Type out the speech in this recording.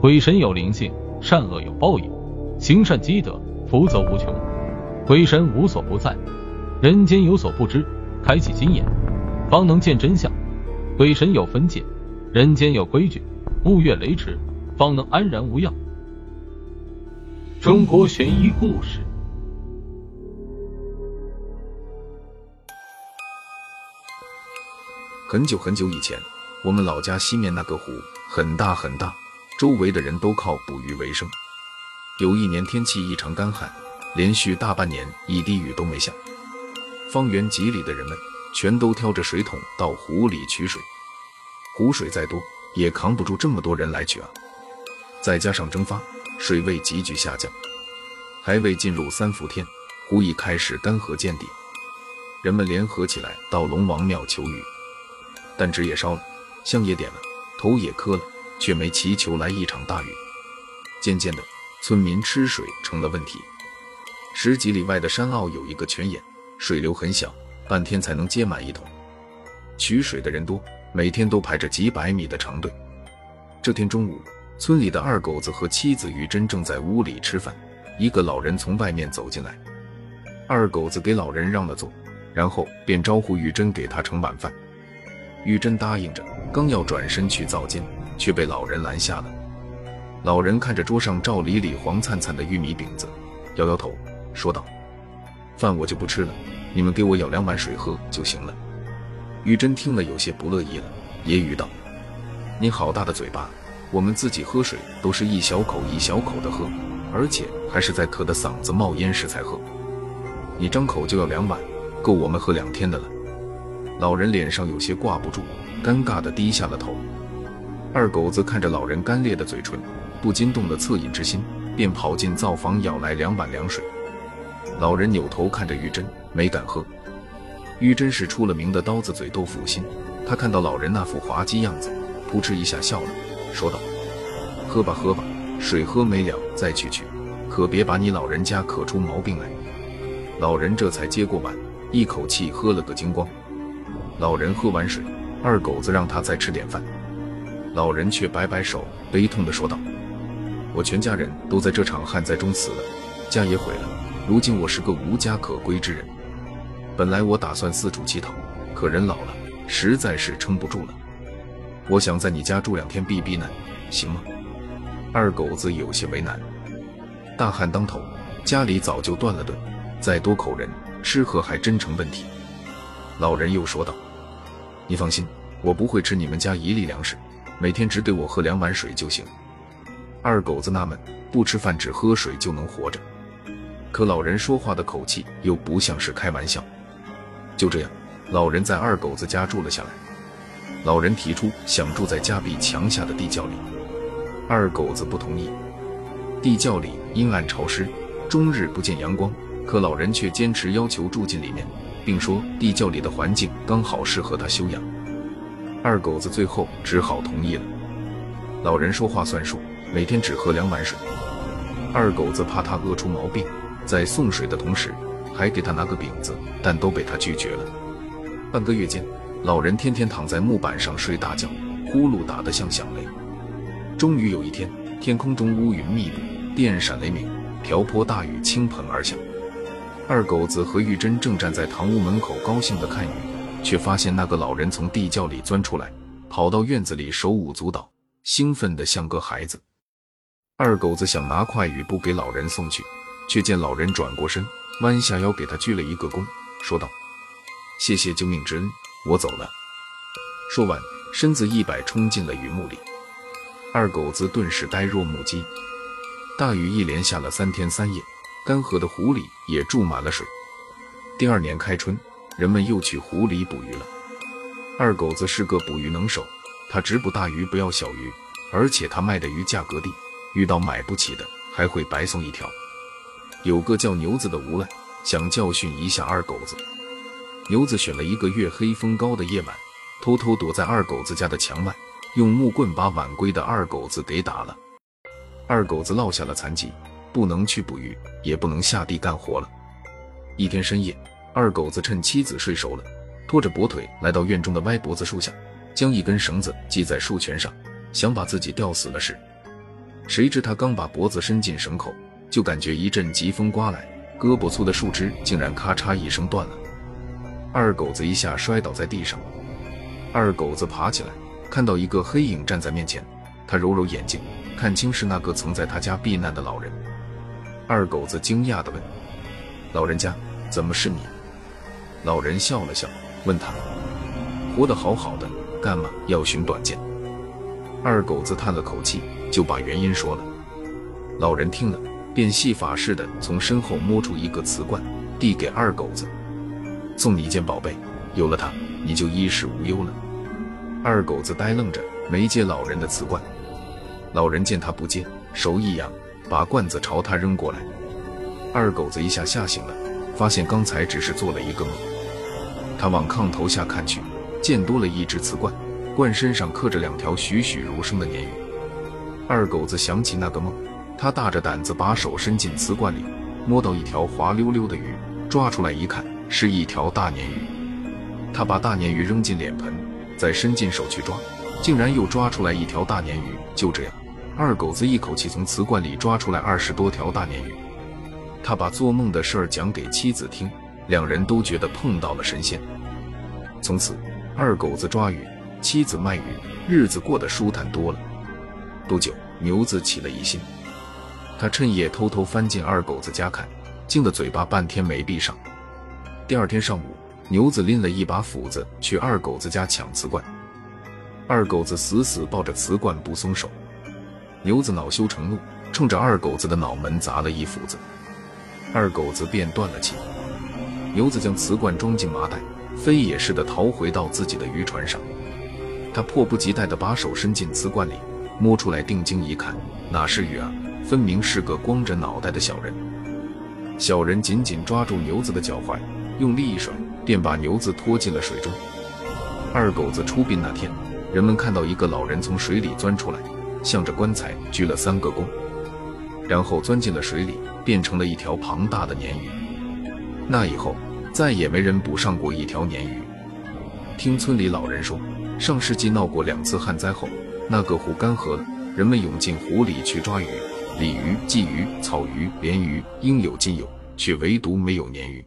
鬼神有灵性，善恶有报应，行善积德，福泽无穷。鬼神无所不在，人间有所不知，开启心眼，方能见真相。鬼神有分界，人间有规矩，勿越雷池，方能安然无恙。中国悬疑故事。很久很久以前，我们老家西面那个湖很大很大，周围的人都靠捕鱼为生。有一年天气异常干旱，连续大半年一滴雨都没下，方圆几里的人们全都挑着水桶到湖里取水。湖水再多，也扛不住这么多人来取啊！再加上蒸发，水位急剧下降，还未进入三伏天，湖已开始干涸见底。人们联合起来到龙王庙求雨。但纸也烧了，香也点了，头也磕了，却没祈求来一场大雨。渐渐的，村民吃水成了问题。十几里外的山坳有一个泉眼，水流很小，半天才能接满一桶。取水的人多，每天都排着几百米的长队。这天中午，村里的二狗子和妻子玉珍正在屋里吃饭，一个老人从外面走进来，二狗子给老人让了座，然后便招呼玉珍给他盛晚饭。玉珍答应着，刚要转身去灶间，却被老人拦下了。老人看着桌上照里里黄灿灿的玉米饼子，摇摇头，说道：“饭我就不吃了，你们给我舀两碗水喝就行了。”玉珍听了有些不乐意了，揶揄道：“你好大的嘴巴，我们自己喝水都是一小口一小口的喝，而且还是在渴得嗓子冒烟时才喝。你张口就要两碗，够我们喝两天的了。”老人脸上有些挂不住，尴尬地低下了头。二狗子看着老人干裂的嘴唇，不禁动了恻隐之心，便跑进灶房舀来两碗凉水。老人扭头看着玉珍，没敢喝。玉珍是出了名的刀子嘴豆腐心，他看到老人那副滑稽样子，扑哧一下笑了，说道：“喝吧喝吧，水喝没了再去取，可别把你老人家渴出毛病来。”老人这才接过碗，一口气喝了个精光。老人喝完水，二狗子让他再吃点饭，老人却摆摆手，悲痛地说道：“我全家人都在这场旱灾中死了，家也毁了，如今我是个无家可归之人。本来我打算四处乞讨，可人老了，实在是撑不住了。我想在你家住两天避避难，行吗？”二狗子有些为难。大旱当头，家里早就断了顿，再多口人吃喝还真成问题。老人又说道。你放心，我不会吃你们家一粒粮食，每天只给我喝两碗水就行。二狗子纳闷，不吃饭只喝水就能活着？可老人说话的口气又不像是开玩笑。就这样，老人在二狗子家住了下来。老人提出想住在家壁墙下的地窖里，二狗子不同意。地窖里阴暗潮湿，终日不见阳光，可老人却坚持要求住进里面。并说地窖里的环境刚好适合他休养，二狗子最后只好同意了。老人说话算数，每天只喝两碗水。二狗子怕他饿出毛病，在送水的同时还给他拿个饼子，但都被他拒绝了。半个月间，老人天天躺在木板上睡大觉，呼噜打得像响雷。终于有一天，天空中乌云密布，电闪雷鸣，瓢泼大雨倾盆而下。二狗子和玉珍正站在堂屋门口高兴地看雨，却发现那个老人从地窖里钻出来，跑到院子里手舞足蹈，兴奋得像个孩子。二狗子想拿块雨布给老人送去，却见老人转过身，弯下腰给他鞠了一个躬，说道：“谢谢救命之恩，我走了。”说完，身子一摆，冲进了雨幕里。二狗子顿时呆若木鸡。大雨一连下了三天三夜。干涸的湖里也注满了水。第二年开春，人们又去湖里捕鱼了。二狗子是个捕鱼能手，他只捕大鱼不要小鱼，而且他卖的鱼价格低，遇到买不起的还会白送一条。有个叫牛子的无赖想教训一下二狗子，牛子选了一个月黑风高的夜晚，偷偷躲在二狗子家的墙外，用木棍把晚归的二狗子给打了。二狗子落下了残疾。不能去捕鱼，也不能下地干活了。一天深夜，二狗子趁妻子睡熟了，拖着跛腿来到院中的歪脖子树下，将一根绳子系在树泉上，想把自己吊死了时，谁知他刚把脖子伸进绳口，就感觉一阵疾风刮来，胳膊粗的树枝竟然咔嚓一声断了。二狗子一下摔倒在地上。二狗子爬起来，看到一个黑影站在面前，他揉揉眼睛，看清是那个曾在他家避难的老人。二狗子惊讶地问：“老人家，怎么是你？”老人笑了笑，问他：“活得好好的，干嘛要寻短见？”二狗子叹了口气，就把原因说了。老人听了，便戏法似的从身后摸出一个瓷罐，递给二狗子：“送你一件宝贝，有了它，你就衣食无忧了。”二狗子呆愣着，没接老人的瓷罐。老人见他不接，手一扬，把罐子朝他扔过来。二狗子一下吓醒了，发现刚才只是做了一个梦。他往炕头下看去，见多了一只瓷罐，罐身上刻着两条栩栩如生的鲶鱼。二狗子想起那个梦，他大着胆子把手伸进瓷罐里，摸到一条滑溜溜的鱼，抓出来一看，是一条大鲶鱼。他把大鲶鱼扔进脸盆。再伸进手去抓，竟然又抓出来一条大鲶鱼。就这样，二狗子一口气从瓷罐里抓出来二十多条大鲶鱼。他把做梦的事儿讲给妻子听，两人都觉得碰到了神仙。从此，二狗子抓鱼，妻子卖鱼，日子过得舒坦多了。不久，牛子起了疑心，他趁夜偷偷翻进二狗子家看，惊得嘴巴半天没闭上。第二天上午。牛子拎了一把斧子去二狗子家抢瓷罐，二狗子死死抱着瓷罐不松手。牛子恼羞成怒，冲着二狗子的脑门砸了一斧子，二狗子便断了气。牛子将瓷罐装进麻袋，飞也似的逃回到自己的渔船上。他迫不及待地把手伸进瓷罐里，摸出来定睛一看，哪是鱼啊，分明是个光着脑袋的小人。小人紧紧抓住牛子的脚踝，用力一甩。便把牛子拖进了水中。二狗子出殡那天，人们看到一个老人从水里钻出来，向着棺材鞠了三个躬，然后钻进了水里，变成了一条庞大的鲶鱼。那以后，再也没人捕上过一条鲶鱼。听村里老人说，上世纪闹过两次旱灾后，那个湖干涸了，人们涌进湖里去抓鱼，鲤鱼、鲫鱼、草鱼、鲢鱼应有尽有，却唯独没有鲶鱼。